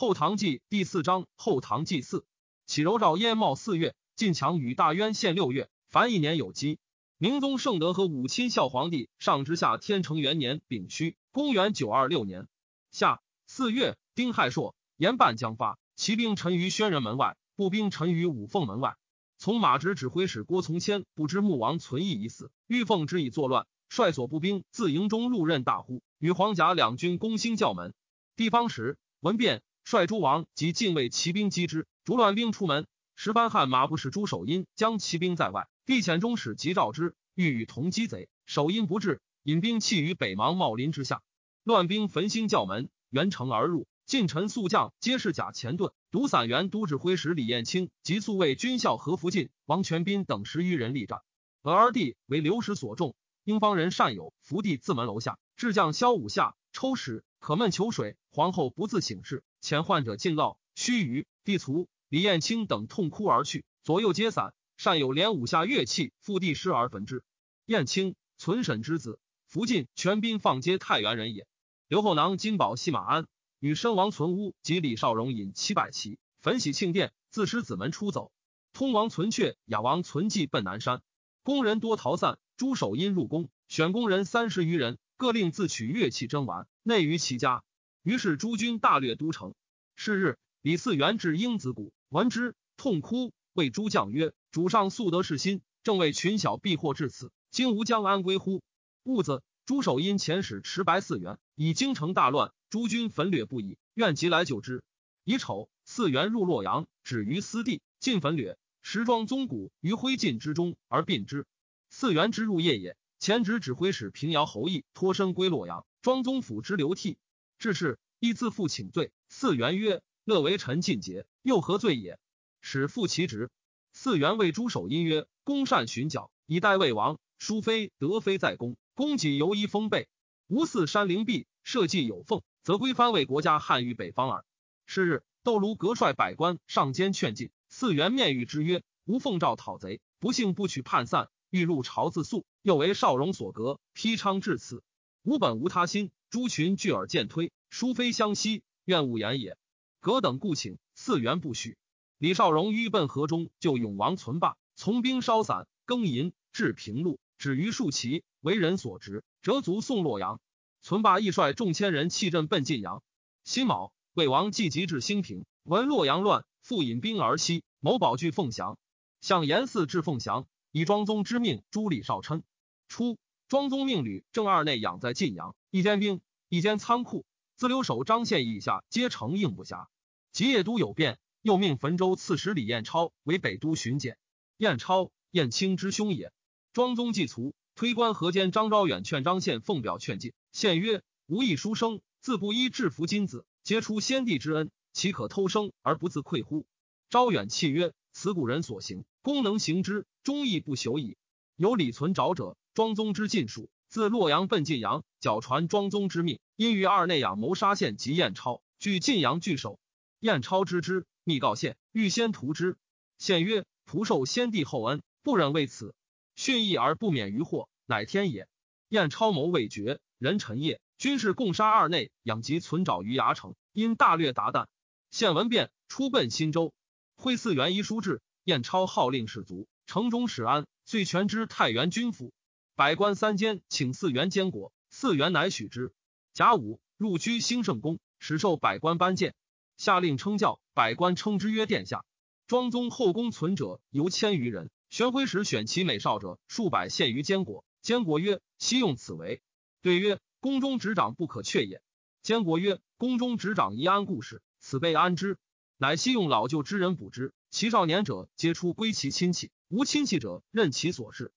后唐纪第四章后唐祭祀，启柔诏燕茂四月，晋强与大渊献六月，凡一年有基。明宗圣德和武亲孝皇帝上之下天成元年丙戌，公元九二六年夏四月丁亥朔，严办将发，骑兵陈于宣仁门外，步兵陈于五凤门外。从马直指挥使郭从谦不知穆王存义已死，欲奉之以作乱，率所步兵自营中入任大呼，与黄甲两军攻兴教门。地方时闻变，率诸王及禁卫骑兵击之，逐乱兵出门。石班汉马不使朱守殷将骑兵在外。帝遣中使急召之，欲与同击贼，守阴不至，引兵弃于北邙茂林之下。乱兵焚兴教门，援城而入。近臣宿将皆是假前盾。独散元都指挥使李彦清及宿卫军校何福晋、王全斌等十余人力战。俄而帝为流矢所中，英方人善友伏地自门楼下，智将萧武下抽矢，可闷求水。皇后不自省事，遣患者尽烙。须臾，帝卒。李彦清等痛哭而去，左右皆散。善有连五下乐器，复地尸而焚之。燕青存审之子，福晋全兵放皆太原人也。刘后囊金宝系马鞍，与身王存乌及李少荣引七百骑，焚喜庆殿，自失子门出走。通王存阙、雅王存骑奔南山，工人多逃散。朱守殷入宫，选工人三十余人，各令自取乐器征玩，内于其家。于是诸军大略都城。是日，李嗣源至英子谷，闻之，痛哭，谓诸将曰。主上素得是心，正为群小避祸至此，今吾将安归乎？兀子朱守因遣使持白嗣源，以京城大乱，诸军焚掠不已，愿即来救之。乙丑，嗣源入洛阳，止于私地，尽焚掠，时装宗骨于灰烬之中而并之。嗣源之入夜也，前职指挥使平遥侯毅脱身归洛阳，庄宗府之流涕。至是，亦自负请罪。四元曰：“乐为臣尽节，又何罪也？”使复其职。四元为诸守殷曰：“公善寻剿，以待魏王。淑妃德妃在宫，公己犹疑封备。吾似山陵壁，社稷有奉，则归藩为国家汉于北方耳。”是日，窦卢革率百官上监劝进。四元面谕之曰：“吾奉诏讨贼，不幸不取叛散，欲入朝自诉。又为少荣所革，披昌至此。吾本无他心。诸群聚而渐推，殊非相惜，愿勿言也。革等故请，四元不许。”李少荣欲奔河中，救永王存霸，从兵稍散，更淫至平陆，止于数骑，为人所执，折足送洛阳。存霸亦率众千人弃阵奔晋阳。辛卯，魏王既急至兴平，闻洛阳乱，复引兵而西，谋保据凤翔。向严嗣至凤翔，以庄宗之命诛李少琛。初，庄宗命吕正二内养在晋阳，一间兵，一间仓库，自留守张献以下，皆承应不暇。吉业都有变。又命汾州刺史李彦超为北都巡检。彦超，彦卿之兄也。庄宗既卒，推官河间张昭远劝张献奉表劝进。献曰：“吾亦书生，自不依制服金子，皆出先帝之恩，岂可偷生而不自愧乎？”昭远泣曰：“此古人所行，公能行之，忠义不朽矣。有李存沼者，庄宗之禁属，自洛阳奔晋阳，矫传庄宗之命，因于二内养谋杀献及彦超，据晋阳据守。彦超知之。”密告献，欲先屠之。献曰：“徒受先帝厚恩，不忍为此。训义而不免于祸，乃天也。”燕超谋未决，人臣夜，军士共杀二内，养及存爪于牙城。因大略达旦，献闻变，出奔新州。会四元遗书至，燕超号令士卒，城中始安，遂全之太原军府。百官三监请四元监国，四元乃许之。甲午，入居兴圣宫，始受百官颁荐。下令称教，百官称之曰殿下。庄宗后宫存者犹千余人，玄辉时选其美少者数百，献于监国。监国曰：“悉用此为。”对曰：“宫中执掌不可却也。”监国曰：“宫中执掌宜安故事，此备安之。”乃悉用老旧之人补之。其少年者皆出归其亲戚，无亲戚者任其所事。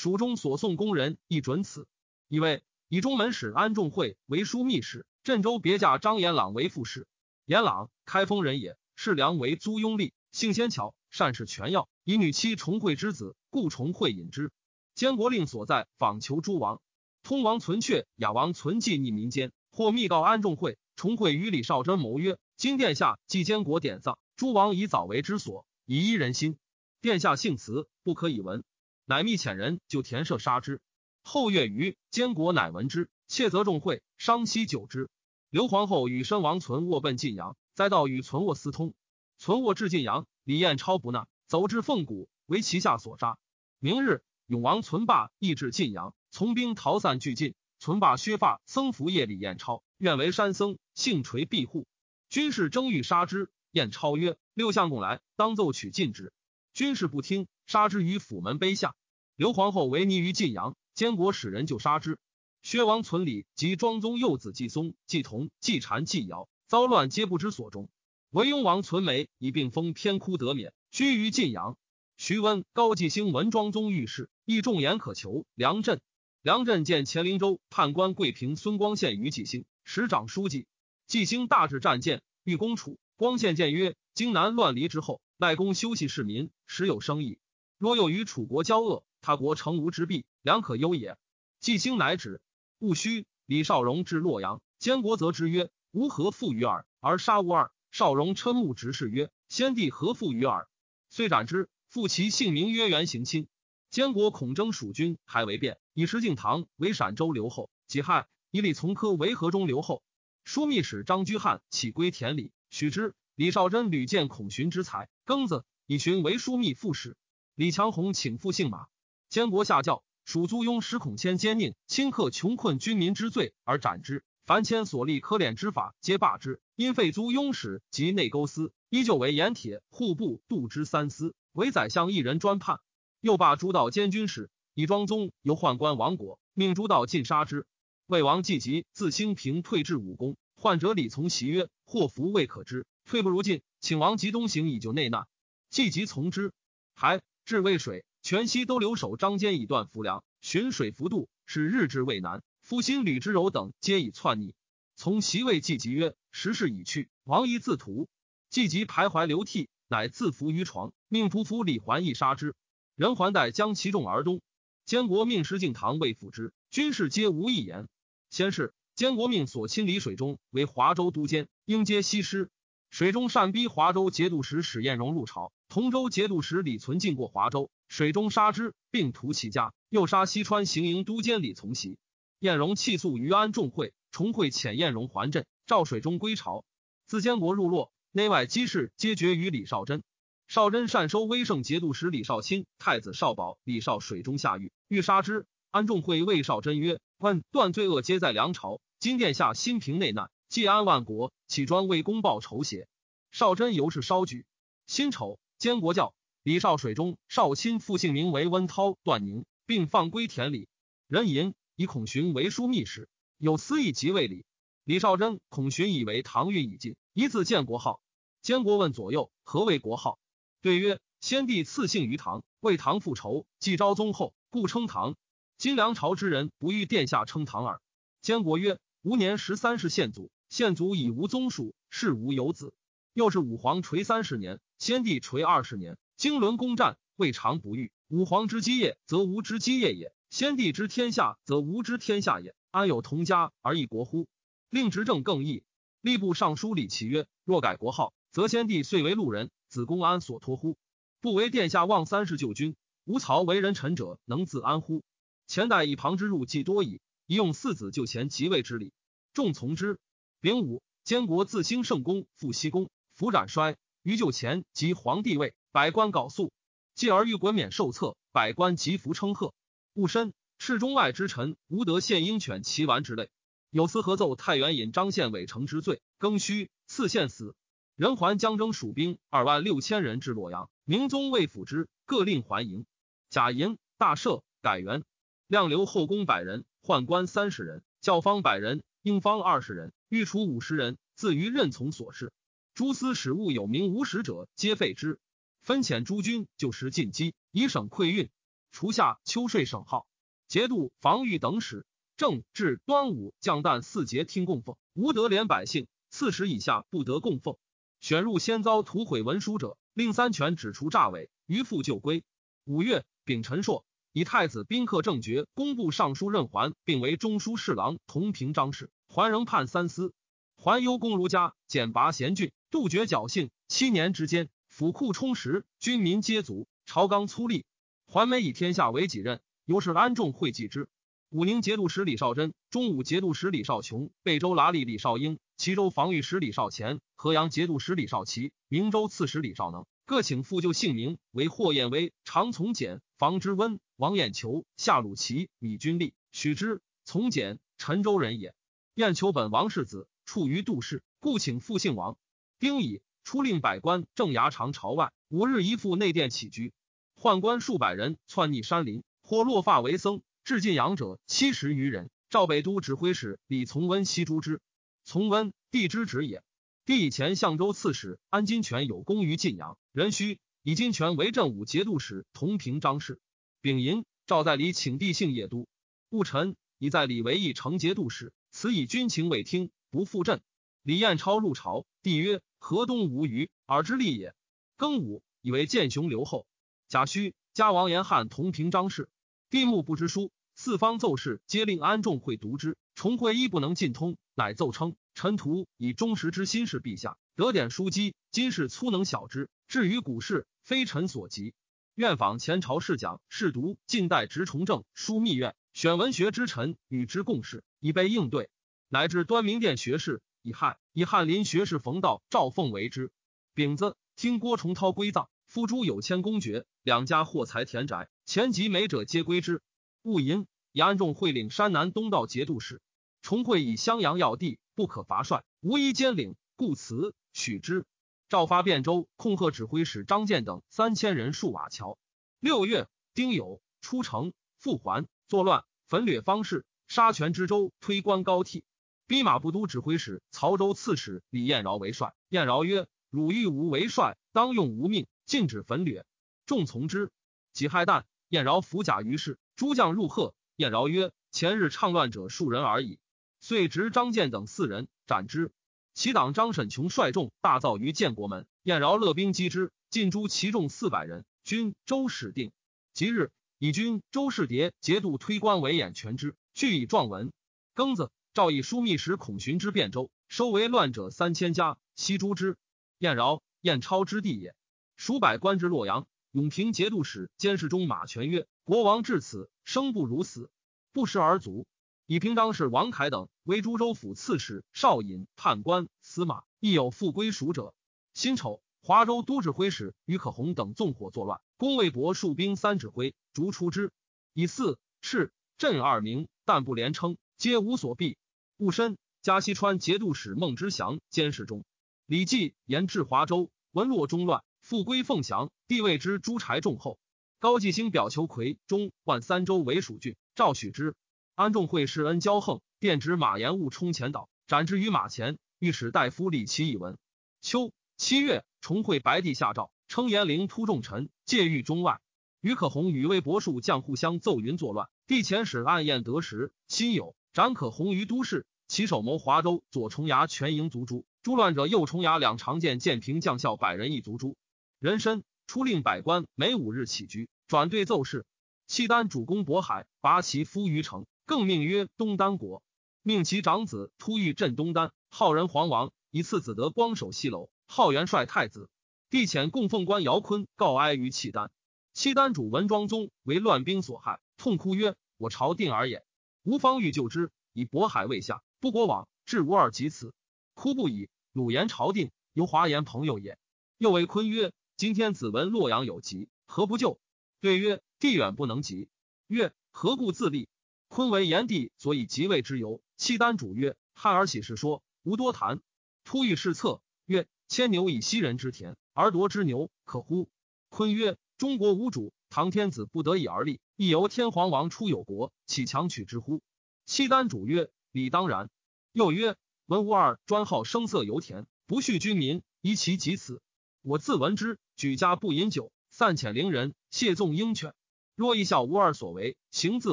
蜀中所送宫人亦准此。以为以中门使安仲会为枢密使，镇州别驾张延朗为副使。延朗，开封人也。世良为租庸吏，性纤巧，善使权要，以女妻重惠之子，故重惠引之。监国令所在，访求诸王。通王存阙、雅王存记逆民间，或密告安仲会、重惠与李少贞谋曰：“今殿下既监国典丧，诸王以早为之所，以依人心。殿下幸辞，不可以闻。”乃密遣人就田舍杀之。后月余，监国乃闻之，窃责众会，伤息久之。刘皇后与申王存卧奔晋阳，再到与存卧私通，存卧至晋阳，李彦超不纳，走至凤谷，为其下所杀。明日，永王存霸亦至晋阳，从兵逃散俱尽。存霸削发，僧服夜李彦超，愿为山僧，幸垂庇护。军士争欲杀之，彦超曰：“六相公来，当奏取禁之。”军士不听，杀之于府门碑下。刘皇后为逆于晋阳，监国使人就杀之。薛王存礼及庄宗幼子季松、季同、季禅、季尧，遭乱皆不知所终。唯雍王存美以病封偏哭得免，居于晋阳。徐温、高季兴闻庄宗遇事，亦重言可求。梁震。梁震见乾陵州判官桂平孙光宪于季兴，使长书记。季兴大至战舰，欲攻楚。光宪谏曰：“荆南乱离之后，赖公休息市民，时有生意。若又与楚国交恶，他国成无之弊，良可忧也。”季兴乃止。戊戌，李少荣至洛阳，监国则之曰：“吾何负于耳？而杀吾二。”少荣嗔目直视曰：“先帝何负于耳？”遂斩之。复其姓名曰元行亲。监国孔征蜀军，还为变。以石敬瑭为陕州留后，己亥，以李从科为河中留后。枢密使张居翰起归田里，许之。李少贞屡见孔寻之才，庚子，以寻为枢密副使。李强宏请复姓马。监国下教，蜀租庸使孔谦奸佞，顷刻穷困军民之罪而斩之。凡谦所立科敛之法，皆罢之。因废租庸使及内勾司，依旧为盐铁、户部、度之三司，为宰相一人专判。又罢诸道监军使。以庄宗由宦官亡国，命诸道尽杀之。魏王季吉自兴平退至武功，患者李从袭曰：“祸福未可知，退不如进，请王吉东行以救内难。”季吉从之。还至渭水，全西都留守张坚以断浮梁，寻水浮渡，使日至渭南。夫新吕之柔等皆以篡逆。从袭谓季吉曰：“时势已去，王宜自图。”季吉徘徊流涕，乃自伏于床，命仆夫李环义杀之。人环待将其众而终。监国命石敬瑭为辅之，军士皆无一言。先是，监国命所亲李水中为华州都监，应接西施。水中善逼华州节度使史彦荣入朝，同州节度使李存进过华州，水中杀之，并屠其家。又杀西川行营都监李从袭。彦荣弃宿于安众会，重会遣彦荣还镇，召水中归朝。自监国入洛，内外机事皆决于李少贞。少贞善收威胜节度使李少卿、太子少保李少水中下狱，欲杀之。安众会谓少贞曰：“问断罪恶皆在梁朝，今殿下新平内难，既安万国，岂专为公报仇邪？”少贞由是稍举。辛丑，监国教李少水中少卿复姓名为温涛、段宁，并放归田里。人吟以孔寻为枢密使，有司议即位礼。李少贞、孔寻以为唐运已尽，一字建国号。监国问左右何为国号？对曰：先帝赐姓于唐，为唐复仇，继昭宗后，故称唐。今梁朝之人不欲殿下称唐耳。监国曰：吾年十三世献祖，献祖已无宗属，是无有子。又是武皇垂三十年，先帝垂二十年，经纶攻战，未尝不遇。武皇之基业，则吾之基业也；先帝之天下，则吾之天下也。安有同家而异国乎？令执政更易。吏部尚书李琦曰：若改国号，则先帝遂为路人。子公安所托乎？不为殿下望三世救君，吾曹为人臣者，能自安乎？前代以旁之入既多矣，宜用四子就前即位之礼，众从之。丙午，监国自兴圣公，复西宫，服斩衰。于就前即皇帝位，百官告肃。继而欲滚免受册，百官即服称贺。戊申，侍中外之臣，无得献鹰犬其丸之类。有司合奏太原尹张献伟成之罪，更戌，赐献死。人还将征蜀兵二万六千人至洛阳，明宗未抚之，各令还营。贾银大赦，改元。量留后宫百人，宦官三十人，教坊百人，应方二十人，御厨五十人，自于任从所事。诸司使务有名无实者，皆废之。分遣诸军就时进击，以省馈运。除下秋税省号，节度防御等使，正至端午降诞四节听供奉，无得连百姓。四十以下不得供奉。选入先遭屠毁文书者，令三权指除诈伪，余复就归。五月，丙辰朔，以太子宾客正爵工部尚书任环，并为中书侍郎同平章事。桓仍判三司。桓忧公儒家，简拔贤俊，杜绝侥幸。七年之间，府库充实，军民皆足，朝纲粗吏。桓美以天下为己任，由是安众会祭之。武宁节度使李少贞、中武节度使李少琼、贝州剌吏李少英。齐州防御使李少乾、河阳节度使李少奇、明州刺史李少能各请复旧姓名为霍彦威、常从简、房之温、王彦求、夏鲁齐、米君立、许之、从简，陈州人也。彦求本王世子，处于杜氏，故请复姓王。丁乙，出令百官正衙长朝外，五日一赴内殿起居。宦官数百人窜逆山林，或落发为僧，至晋阳者七十余人。赵北都指挥使李从温悉诛之。从温，帝之侄也。帝以前相州刺史安金泉有功于晋阳，人须以金泉为镇武节度使，同平张氏。丙寅，赵在礼请帝姓叶都。戊辰，以在礼为义成节度使，此以军情未听，不复镇。李彦超入朝，帝曰：“河东无虞，尔之利也。”庚午，以为建雄留后。贾诩加王延翰同平张氏。帝目不知书。四方奏事，皆令安仲会读之。重会一不能尽通，乃奏称：“臣徒以忠实之心事陛下，得点书机。今世粗能晓之，至于古事，非臣所及。愿访前朝试讲，试读近代直崇政书密院，选文学之臣与之共事，以备应对。乃至端明殿学士以汉以翰林学士冯道、赵凤为之。丙子，听郭崇韬归葬，夫诸有谦公爵，两家获财田宅，前及美者皆归之。戊寅，以安众会领山南东道节度使，重会以襄阳要地，不可伐帅，无一兼领，故辞许之。赵发汴州，控贺指挥使张建等三千人戍瓦桥。六月，丁酉，出城复还，作乱，焚掠方士，杀全知州，推官高替。逼马步都指挥使曹州刺史李彦饶为帅。彦饶曰：“汝欲吾为帅，当用吾命，禁止焚掠。”众从之。己亥旦，彦饶伏甲于市。诸将入贺，彦饶曰：“前日倡乱者数人而已。”遂执张建等四人斩之。其党张沈琼率众大造于建国门，彦饶勒兵击之，尽诛其众四百人。军周始定。即日，以军周世蝶节度推官为演全之，据以状文。庚子，诏以枢密使孔寻之汴州，收为乱者三千家，悉诛之。燕饶、燕超之地也。数百官至洛阳。永平节度使监视中马权曰：“国王至此，生不如死，不食而卒。”以平章事王凯等为株洲府刺史、少尹、判官、司马，亦有复归属者。辛丑，华州都指挥使于可洪等纵火作乱，攻魏博戍兵三指挥，逐出之。以四赤镇二名，但不连称，皆无所避。戊申，加西川节度使孟之祥监视中。李继言至华州，文洛中乱。复归凤翔，帝位之朱柴重厚。高继兴表求魁中万三州为蜀郡，赵许之。安仲会世恩骄横，便指马延误冲前岛，斩之于马前。御史大夫李琦以闻。秋七月，重会白帝下诏，称延陵突重臣，戒狱中外。于可洪与魏博术将互相奏云作乱，帝遣使暗验得实，心有斩可洪于都市。其首谋华州左重牙全营卒诛，诛乱者右重牙两长剑建平将校百人一卒诛。人参出令百官每五日起居，转对奏事。契丹主攻渤海，拔其夫于城，更命曰东丹国。命其长子突遇镇东丹，号人皇王，以次子得光守西楼，号元帅太子。帝遣供奉官姚坤告哀于契丹。契丹主文庄宗为乱兵所害，痛哭曰：“我朝定而也，吾方欲救之，以渤海未下，不国往，至吾尔及此，哭不已。鲁言朝定，由华言朋友也。”又为坤曰。今天子闻洛阳有疾，何不救？对曰：地远不能及。曰：何故自立？坤为炎帝，所以即位之由。契丹主曰：汉而喜事说，无多谈。突遇试策，曰：牵牛以西人之田，而夺之牛，可乎？坤曰：中国无主，唐天子不得已而立，亦由天皇王出有国，岂强取之乎？契丹主曰：理当然。又曰：文无二专好声色油田，不恤君民，宜其及此。我自闻之。举家不饮酒，散遣陵人，谢纵鹰犬。若一笑无二所为，行自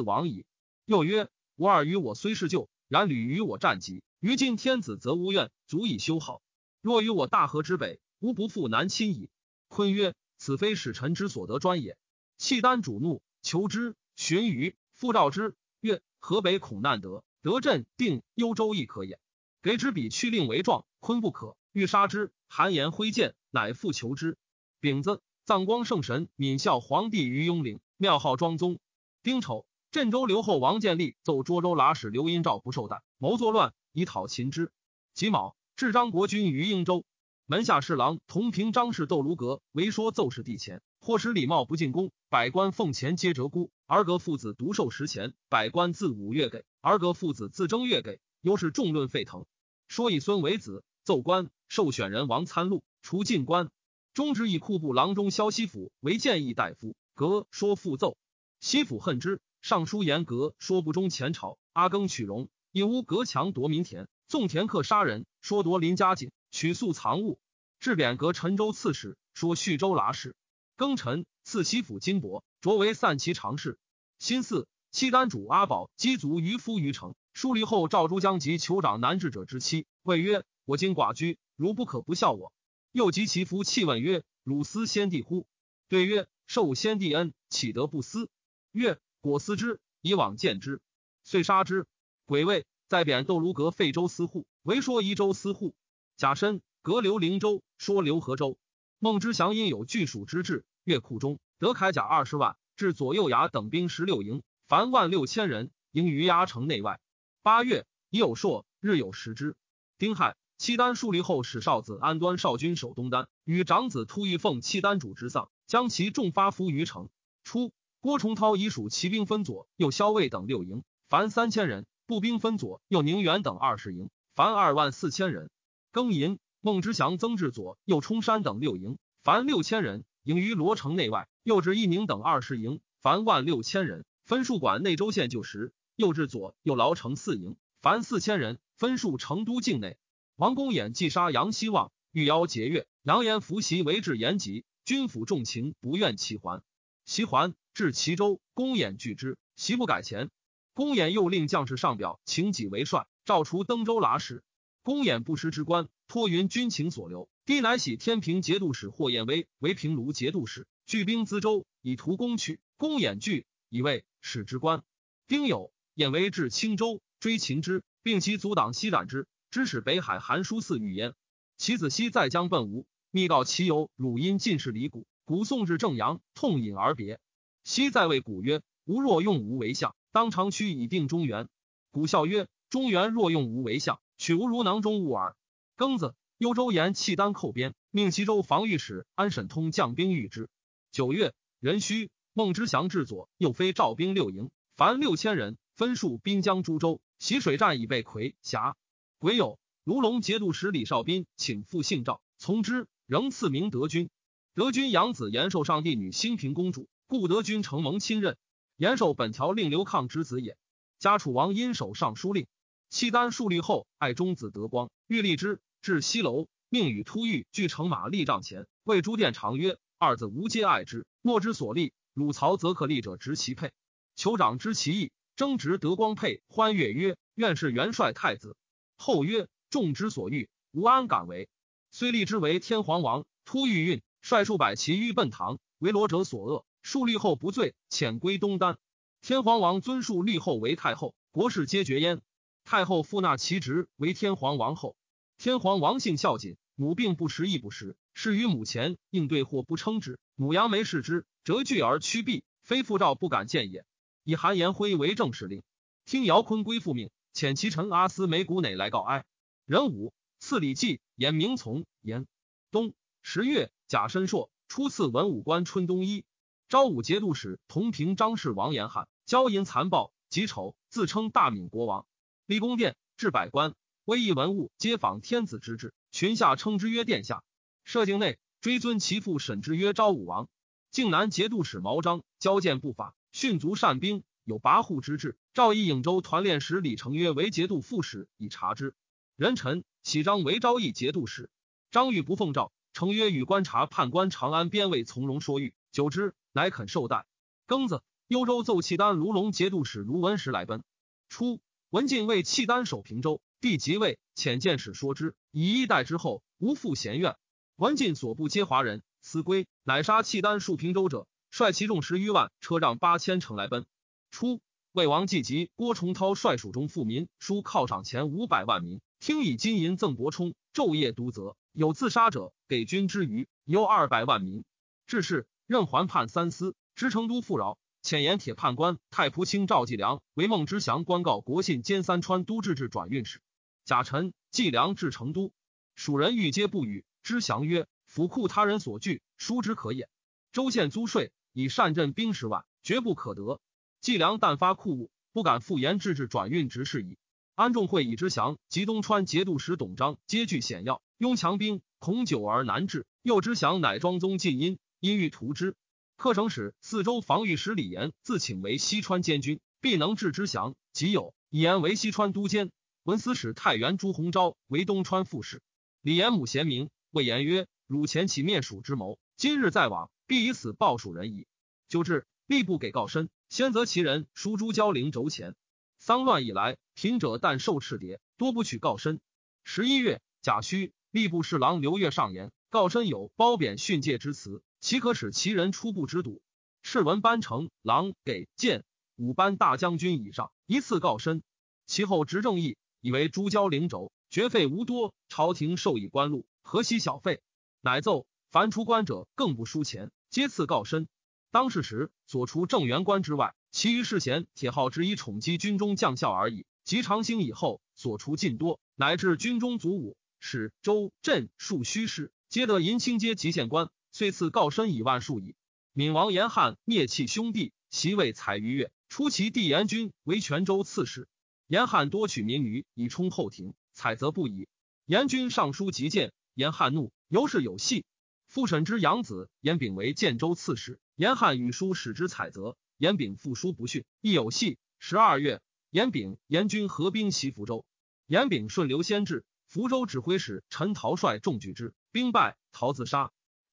亡矣。又曰：无二与我虽是旧，然屡与我战疾。于今天子，则无怨，足以修好。若与我大河之北，吾不复南侵矣。坤曰：此非使臣之所得专也。契丹主怒，求之。荀彧复召之，曰：河北恐难得，得镇定幽州亦可也。给之笔去令为状，坤不可，欲杀之。韩言挥剑，乃复求之。丙子，葬光圣神敏孝皇帝于雍陵，庙号庄宗。丁丑，镇州留后王建立奏涿州剌史刘荫照不受弹，谋作乱以讨秦之。己卯，至张国君于应州。门下侍郎同平张氏窦卢阁为说奏事帝前，或使礼貌不进宫，百官奉钱皆折孤。儿阁父子独受食钱，百官自五月给，儿阁父子自正月给，又是众论沸腾。说以孙为子，奏官受选人王参录，除进官。中之以库部郎中萧西府为谏议大夫，阁说复奏，西府恨之。尚书言阁说不忠前朝，阿更取荣，因乌阁强夺民田，纵田客杀人，说夺邻家锦。取素藏物，至贬阁陈州刺史，说叙州剌史。庚辰，赐西府金帛，擢为散骑常侍。辛巳，契丹主阿宝击卒于夫于城。书离后，赵诸将及酋长南至者之妻，谓曰：“我今寡居，如不可不孝我。”又及其夫弃问曰：“汝思先帝乎？”对曰：“受先帝恩，岂得不思？”曰：“果思之，以往见之。”遂杀之。癸未，再贬窦卢阁废州司户，为说夷州司户。甲申，隔留灵州，说留河州。孟知祥因有据属之志，越库中得铠甲二十万，至左右牙等兵十六营，凡万六千人，营于牙城内外。八月，已有朔，日有食之。丁亥，契丹树立后，使少子安端少君守东丹，与长子突遇奉契丹主之丧，将其众发伏于城。初，郭崇韬以属骑兵分左右骁卫等六营，凡三千人；步兵分左右宁远等二十营，凡二万四千人。庚寅，孟之祥增至左右冲山等六营，凡六千人，营于罗城内外；又至一宁等二十营，凡万六千人，分数管内州县旧时；又至左右牢城四营，凡四千人，分数成都境内。王公衍既杀杨希望，欲邀节钺，扬言伏袭为至延吉，军府重情，不愿其还。其还至齐州，公衍拒之，袭不改前。公衍又令将士上表，请己为帅，诏除登州剌史。公演不识之官，托云军情所留。帝乃喜天平节度使霍彦威为平卢节度使，聚兵资州，以图攻取。公演惧，以为使之官。丁酉，彦威至青州，追秦之，并其阻挡西斩之。知使北海韩书寺遇焉。其子西在将奔吴，密告其友汝阴进士离谷，古送至正阳，痛饮而别。西在谓古曰：“吾若用吾为相，当长驱以定中原。”古笑曰：“中原若用吾为相。”取无如囊中物耳。庚子，幽州言契丹寇边，命齐州防御使安审通将兵御之。九月，壬戌，孟之祥至左右非赵兵六营，凡六千人，分戍滨江诸州，习水战以备魁峡。癸酉，卢龙节度使李少斌请父姓赵，从之，仍赐名德军。德军养子延寿上帝女兴平公主，故德军承蒙亲任。延寿本条令刘抗之子也。家楚王因守尚书令。契丹树立后，爱中子德光，欲立之，至西楼，命与突遇俱乘马立帐前，谓朱殿长曰：“二子无皆爱之，莫之所立。汝曹则可立者，执其配。”酋长知其意，争执德光配，欢悦曰：“愿是元帅太子。”后曰：“众之所欲，吾安敢为？”虽立之为天皇王，突遇运率数百骑欲奔唐，为罗者所恶。树立后不罪，遣归东丹。天皇王尊树立后为太后，国事皆绝焉。太后复纳其职为天皇王后。天皇王姓孝谨，母病不食亦不食，是于母前应对或不称之。母杨梅视之，折拒而屈避，非父诏不敢见也。以韩延辉为正使令，听姚坤归复命，遣其臣阿斯梅古馁来告哀。壬午，赐礼记，言明从言。冬十月，甲申朔，初赐文武官春冬衣。昭武节度使同平张氏王延翰骄淫残暴，己丑，自称大闽国王。立宫殿，置百官，威仪文物，皆仿天子之制。群下称之曰殿下。设境内，追尊其父沈之曰昭武王。靖南节度使毛章交见不法，训卒善兵，有跋扈之志。赵以颍州团练使李成约为节度副使，以察之。人臣喜章为昭义节度使。张玉不奉诏，成约与观察判官长安边尉从容说谕，久之，乃肯受代。庚子，幽州奏契丹卢龙节度使卢文石来奔。初。文进为契丹守平州，帝即位，遣见使说之，以一代之后，无复贤怨。文进所部皆华人，思归，乃杀契丹戍平州者，率其众十余万，车仗八千乘来奔。初，魏王季吉、郭崇韬率蜀中富民，书犒赏钱五百万民，听以金银赠伯充，昼夜督责，有自杀者，给军之余，有二百万民。至是，任环判三司，知成都富饶。遣盐铁判官太仆卿赵继良为孟之祥官告国信兼三川都制置转运使。贾臣季良至成都，蜀人欲皆不语。之祥曰：“府库他人所据，书之可也。州县租税，以善镇兵十万，绝不可得。季良但发库物，不敢复言制置转运直事矣。”安仲会以之祥，及东川节度使董璋皆据险要，拥强兵，恐久而难治。又之祥，乃庄宗进因，因欲图之。客省使四州防御使李严自请为西川监军，必能治之降。即有以言为西川都监，文司使太原朱鸿昭为东川副使。李严母贤明。谓言曰：“汝前起灭蜀之谋，今日再往，必以死报蜀人矣。”就至，吏部给告申，先择其人书诸交陵轴前。丧乱以来，贫者但受赤牒，多不取告申。十一月，甲戌，吏部侍郎刘越上言：告申有褒贬训诫之词，岂可使其人初步之睹？敕文班成郎给谏五班大将军以上，一次告申。其后执政议，以为诸交灵轴，绝费无多，朝廷授以官禄。何惜小费？乃奏凡出关者，更不输钱，皆赐告身。当世时，所除正员官之外，其余世贤铁号之一宠积军中将校而已。及长兴以后，所除尽多，乃至军中卒武、使、州、镇戍虚师，皆得银青阶级县官，遂赐告身以万数矣。闵王严汉灭弃兄弟，袭位采于越，出其弟严军为泉州刺史。严汉多取民余以充后庭，采则不已。严军上书急谏。严汉怒，尤是有戏。复审之养子严炳为建州刺史，严汉与书使之采择，严炳复书不逊，亦有戏。十二月，严炳、严军合兵袭福州，严炳顺流先至，福州指挥使陈陶率众拒之，兵败，陶自杀。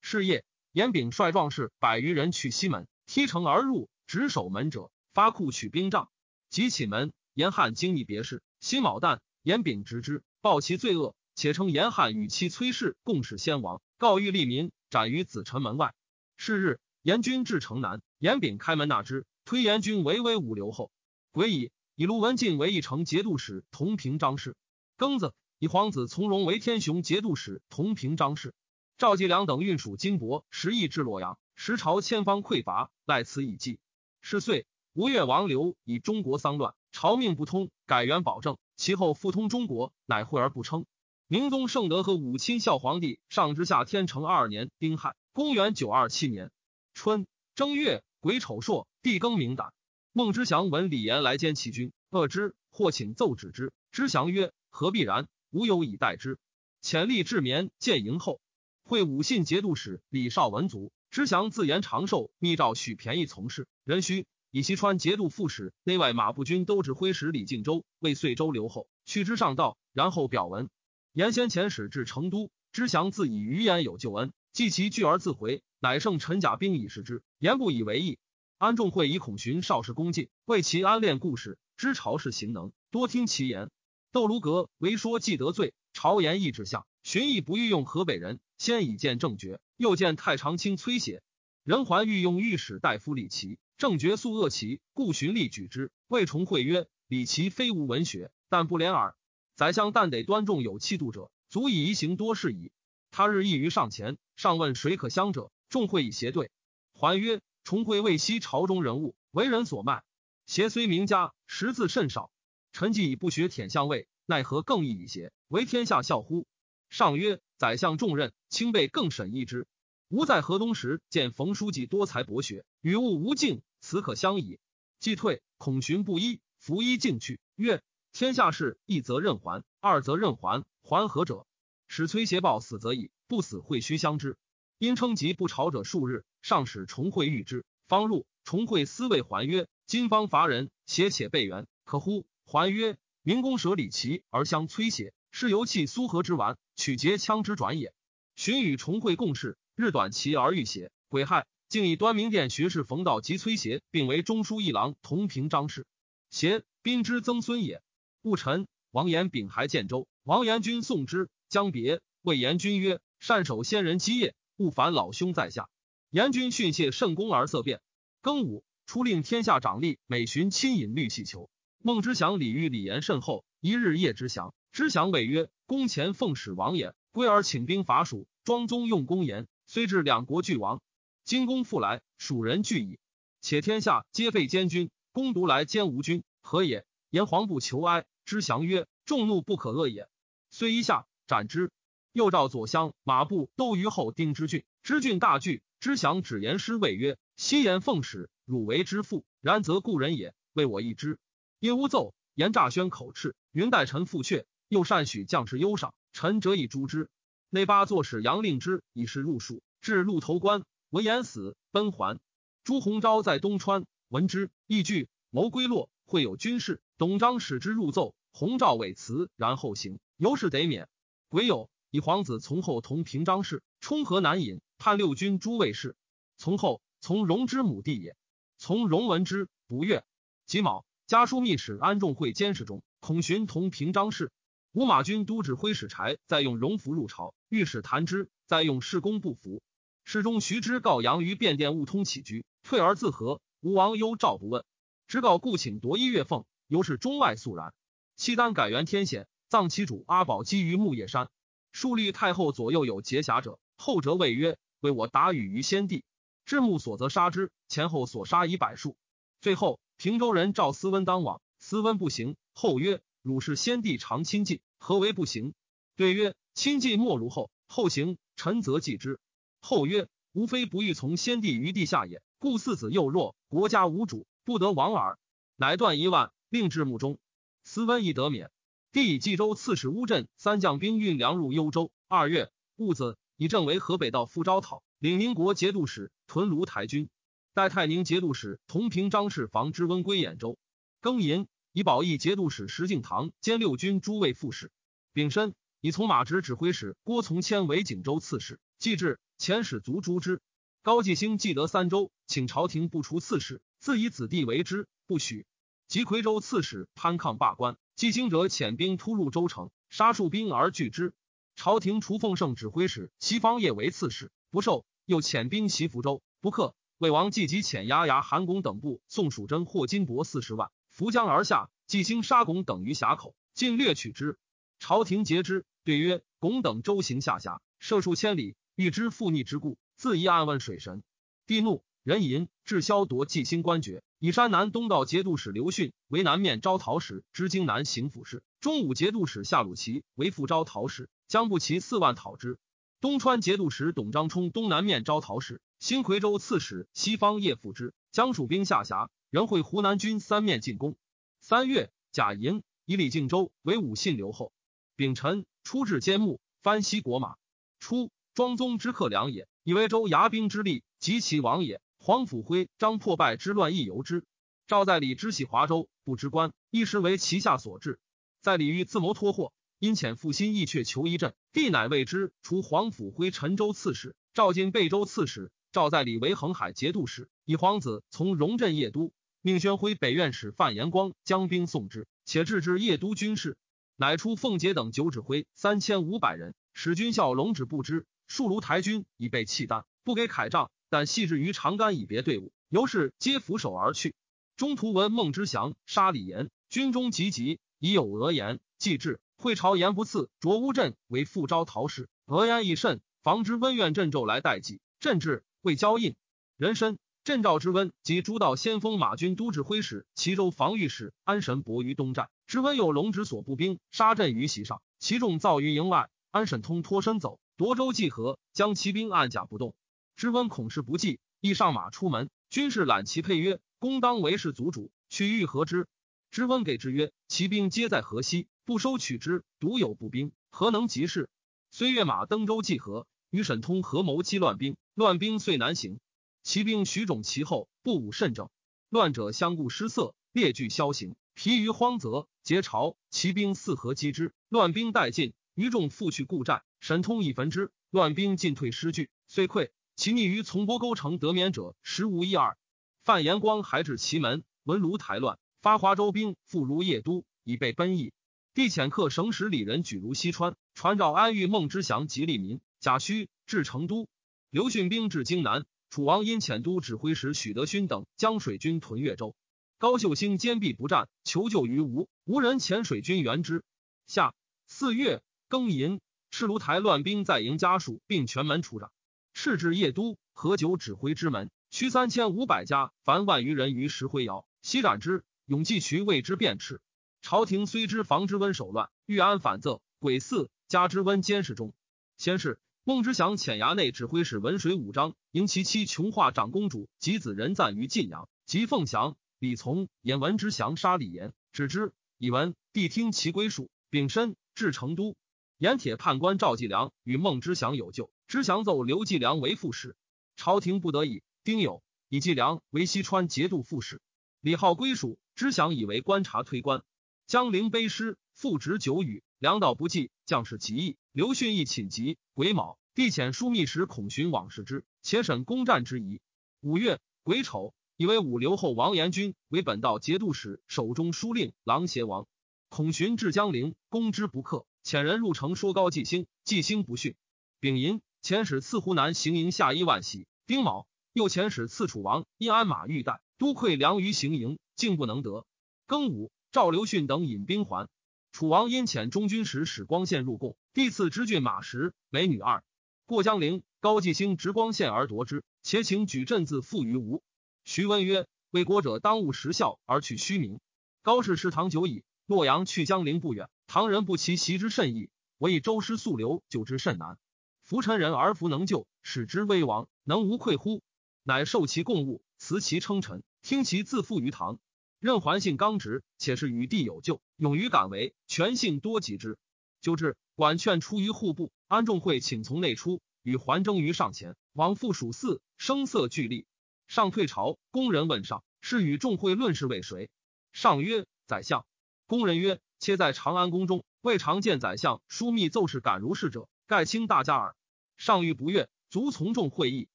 是夜，严炳率壮士百余人去西门，踢城而入，直守门者，发库取兵杖，及起门，严汉惊异别事，辛卯旦，严炳直之，报其罪恶。且称严汉与其崔氏共使先王，告欲利民，斩于子臣门外。是日，严军至城南，严炳开门纳之，推严军为威武留后。癸乙，以卢文进为义城节度使，同平章事。庚子，以皇子从容为天雄节度使，同平章事。赵继良等运属金帛十亿至洛阳，时朝千方匮乏，赖此以济。是岁，吴越王刘以中国丧乱，朝命不通，改元保政。其后复通中国，乃讳而不称。明宗圣德和武钦孝皇帝上之下天成二年丁亥，公元九二七年春正月癸丑朔，地更名胆。孟之祥闻李严来监其军，恶之，或请奏止之。之祥曰：“何必然？吾有以待之。”遣吏至眠见迎后，会武信节度使李绍文卒。之祥自言长寿，密诏许便宜从事。人须以西川节度副使、内外马步军都指挥使李敬州为遂州留后，去之上道，然后表文。严先遣使至成都，知祥自以余言有救恩，继其拒而自回，乃胜陈甲兵以示之。言不以为意。安仲会以孔寻少时恭敬，为其安练故事，知朝事行能，多听其言。窦卢阁为说既得罪，朝言意之相。荀彧不欲用河北人，先以见正觉，又见太常卿崔协。人还欲用御史大夫李琦，正觉素恶其，故荀立举之。魏重会曰：“李琦非无文学，但不廉耳。”宰相但得端重有气度者，足以移行多事矣。他日异于上前，上问谁可相者，众会以协对。还曰：重会未悉朝中人物，为人所卖。邪虽名家，识字甚少。臣既已不学舔相位，奈何更易以邪，为天下笑乎？上曰：宰相重任，卿辈更审一之。吾在河东时，见冯书记多才博学，与物无尽，此可相矣。既退，恐寻不依，拂衣进去，曰。天下事，一则任还，二则任还。还何者？使崔协报死则已，不死会须相知。因称疾不朝者数日，上使重会遇之，方入。重会思谓还曰：“今方伐人，邪且备援，可乎？”还曰：“明公舍李琦而相崔协，是由弃苏河之丸，取节枪之转也。”荀与重会共事，日短其而遇邪，癸亥，竟以端明殿学士冯道及崔协，并为中书一郎，同平章事。协宾之曾孙也。戊辰，王延秉还建州，王延君送之，将别。谓延君曰：“善守先人基业，勿烦老兄在下。”延君训谢甚恭而色变。庚午，初令天下长吏每旬亲饮绿细球。孟之祥礼遇李严甚厚，一日夜之祥。之祥谓曰：“公前奉使王延归而请兵伐蜀，庄宗用公言，虽至两国俱亡。今公复来，蜀人惧矣。且天下皆废监军，公独来兼吴军，何也？”言黄不求哀。之降曰：“众怒不可遏也。虽一下斩之。”又召左相、马步都虞后丁之郡。知郡大惧，知降止言师谓曰：“昔言奉使，汝为之父，然则故人也。为我一之。”因乌奏言诈宣口斥，云待臣复阙。又善许将士忧赏，臣折以诛之。内八作使杨令之以示入蜀，至鹿头关，闻言死，奔还。朱鸿昭在东川，闻之，意惧，谋归落。会有军事，董璋使之入奏，洪昭委辞，然后行，由是得免。癸酉，以皇子从后同平章事，冲河南尹，判六军诸卫士。从后从容之母弟也。从容闻之不悦。己卯，家书密使安仲会监视中，孔寻同平章事。吴马军都指挥使柴再用荣服入朝，御史谭之再用事公不服。侍中徐之告杨于便殿勿通起居，退而自和。吴王忧赵不问。直告故请夺一月俸，由是中外肃然。契丹改元天显，葬其主阿保基于木叶山。树立太后左右有节侠者，后者谓曰：“为我答语于先帝，至目所则杀之。前后所杀以百数。”最后平州人赵思温当往，思温不行。后曰：“汝是先帝常亲近，何为不行？”对曰：“亲近莫如后。后行，臣则继之。”后曰：“吾非不欲从先帝于地下也，故四子幼弱，国家无主。”不得亡耳，乃断一万，令至墓中。斯温亦得免。帝以冀州刺史乌镇三将兵运粮入幽州。二月戊子，以正为河北道副招讨，领宁国节度使屯卢台军。代太宁节度使同平张氏防之温归兖州。庚寅，以保义节度使石敬瑭兼六军诸卫副使。丙申，以从马直指挥使郭从谦为景州刺史。既至，遣使卒诛之。高继兴既得三州，请朝廷不除刺史。自以子弟为之，不许。及夔州刺史潘抗罢官，继兴者遣兵突入州城，杀数兵而拒之。朝廷除奉圣指挥使西方业为刺史，不受。又遣兵袭福州，不克。魏王季即遣牙牙韩公等部送蜀真获金帛四十万，扶江而下。季兴杀巩等于峡口，尽掠取之。朝廷截之，对曰：“巩等周行下辖，涉数千里，欲知复逆之故，自疑暗问水神。”帝怒。人淫至萧夺纪兴官爵，以山南东道节度使刘训为南面招讨使，知京南行府事；中武节度使夏鲁齐为副招讨使，将不齐四万讨之。东川节度使董章冲东南面招讨使，新夔州刺史西方叶复之，将蜀兵下辖，仍会湖南军三面进攻。三月，贾银以李敬州为武信留后。丙辰，出至监牧，翻西国马。初，庄宗之客良也，以为州牙兵之力及其王也。黄甫辉、张破败之乱亦由之。赵在礼之喜华州，不知官，一时为其下所治。在礼欲自谋脱祸，因遣负心意却求一阵，帝乃谓之。除黄甫辉陈州刺史，赵进贝州刺史，赵在礼为恒海节度使，以皇子从荣镇邺都，命宣徽北院使范延光将兵送之，且置之邺都军事。乃出奉节等九指挥三千五百人，使军校龙止不知。戍卢台军已被契丹，不给铠仗。但系至于长杆以别队伍，由是皆俯首而去。中途闻孟之祥杀李严，军中急急，已有讹言。既至，会朝言不赐，卓乌镇为副招讨使。讹言亦甚，防之温苑镇胄来待祭。镇至，未交印。人参镇赵之温及诸道先锋马军都指挥使、齐州防御使安神伯于东站。之温有龙之所部兵杀阵于席上，其众造于营外。安神通脱身走，夺州济河，将骑兵按甲不动。之温恐事不济，亦上马出门。军士揽其佩曰：“公当为士族主，取欲何之？”之温给之曰：“骑兵皆在河西，不收取之，独有步兵，何能及事？”虽跃马登州济河，与沈通合谋击乱兵，乱兵遂难行。骑兵徐种其后，不武甚正。乱者相顾失色，列具消行，疲于荒泽，结巢。骑兵四合击之，乱兵殆尽，余众复去故寨。神通以焚之，乱兵进退失据，遂溃。其逆于从波沟城得免者，实无一二。范延光还至其门，闻卢台乱，发华州兵复如邺都，以备奔逸。帝遣客省使李仁举如西川，传召安豫孟之祥及利民。贾诩至成都，刘训兵至荆南。楚王因遣都指挥使许德勋等将水军屯越州。高秀兴坚壁不战，求救于吴，无人遣水军援之。夏四月庚寅，赤卢台乱兵在营家属，并全门出斩。赤至邺都，何九指挥之门，驱三千五百家，凡万余人于石灰窑，西斩之。永济渠为之便斥。朝廷虽知防之温手乱，欲安反侧，鬼四加之温监视中。先是，孟知祥遣衙内指挥使文水武章迎其妻琼化长公主及子仁赞于晋阳，及凤翔、李从言文之祥杀李严，止之。以闻帝听其归属，丙申至成都。盐铁判官赵继良与孟知祥有旧，知祥奏刘继良为副使，朝廷不得已。丁酉，以继良为西川节度副使。李浩归属，知祥以为观察推官。江陵碑师，复职久雨，粮道不济，将士极易。刘训亦寝疾。癸卯，帝遣枢密使孔寻往视之，且审攻战之宜。五月癸丑。以为武留后王延君为本道节度使，手中书令郎协王。孔寻至江陵，攻之不克，遣人入城说高季兴，季兴不逊。丙寅，遣使赐湖南行营下一万喜。丁卯，又遣使赐楚王因鞍马玉带，都溃粮于行营，竟不能得。庚午，赵刘训等引兵还。楚王因遣中军使史光宪入贡，帝赐之郡马十，美女二。过江陵，高季兴执光宪而夺之，且请举镇字付于吴。徐温曰：“为国者当务实效而去虚名。高氏食唐久矣。洛阳去江陵不远，唐人不其袭之甚易，我以周师速流，救之甚难。夫臣人而弗能救，使之危亡，能无愧乎？乃受其贡物，辞其称臣，听其自负于唐。任桓性刚直，且是与帝有旧，勇于敢为，权性多及之。就至，管劝出于户部，安仲会请从内出，与桓争于上前，往复属嗣，声色俱厉。”上退朝，工人问上，是与众会论事为谁？上曰：宰相。工人曰：妾在长安宫中，未常见宰相枢密奏事敢如是者，盖卿大家耳。上欲不悦，卒从众会议。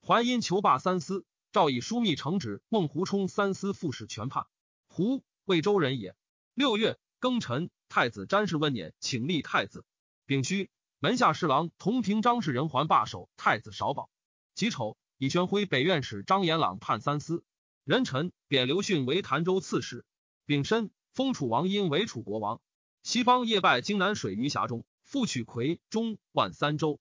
桓因求罢三司，诏以枢密承旨孟胡冲三司副使全判。胡魏州人也。六月庚辰，太子詹事温辇请立太子。丙戌，门下侍郎同平张氏人还罢守太子少保。己丑。以宣徽北院使张延朗判三司，壬辰贬刘训为潭州刺史。丙申，封楚王因为楚国王。西方夜拜荆南水鱼峡中，复取夔中万三州。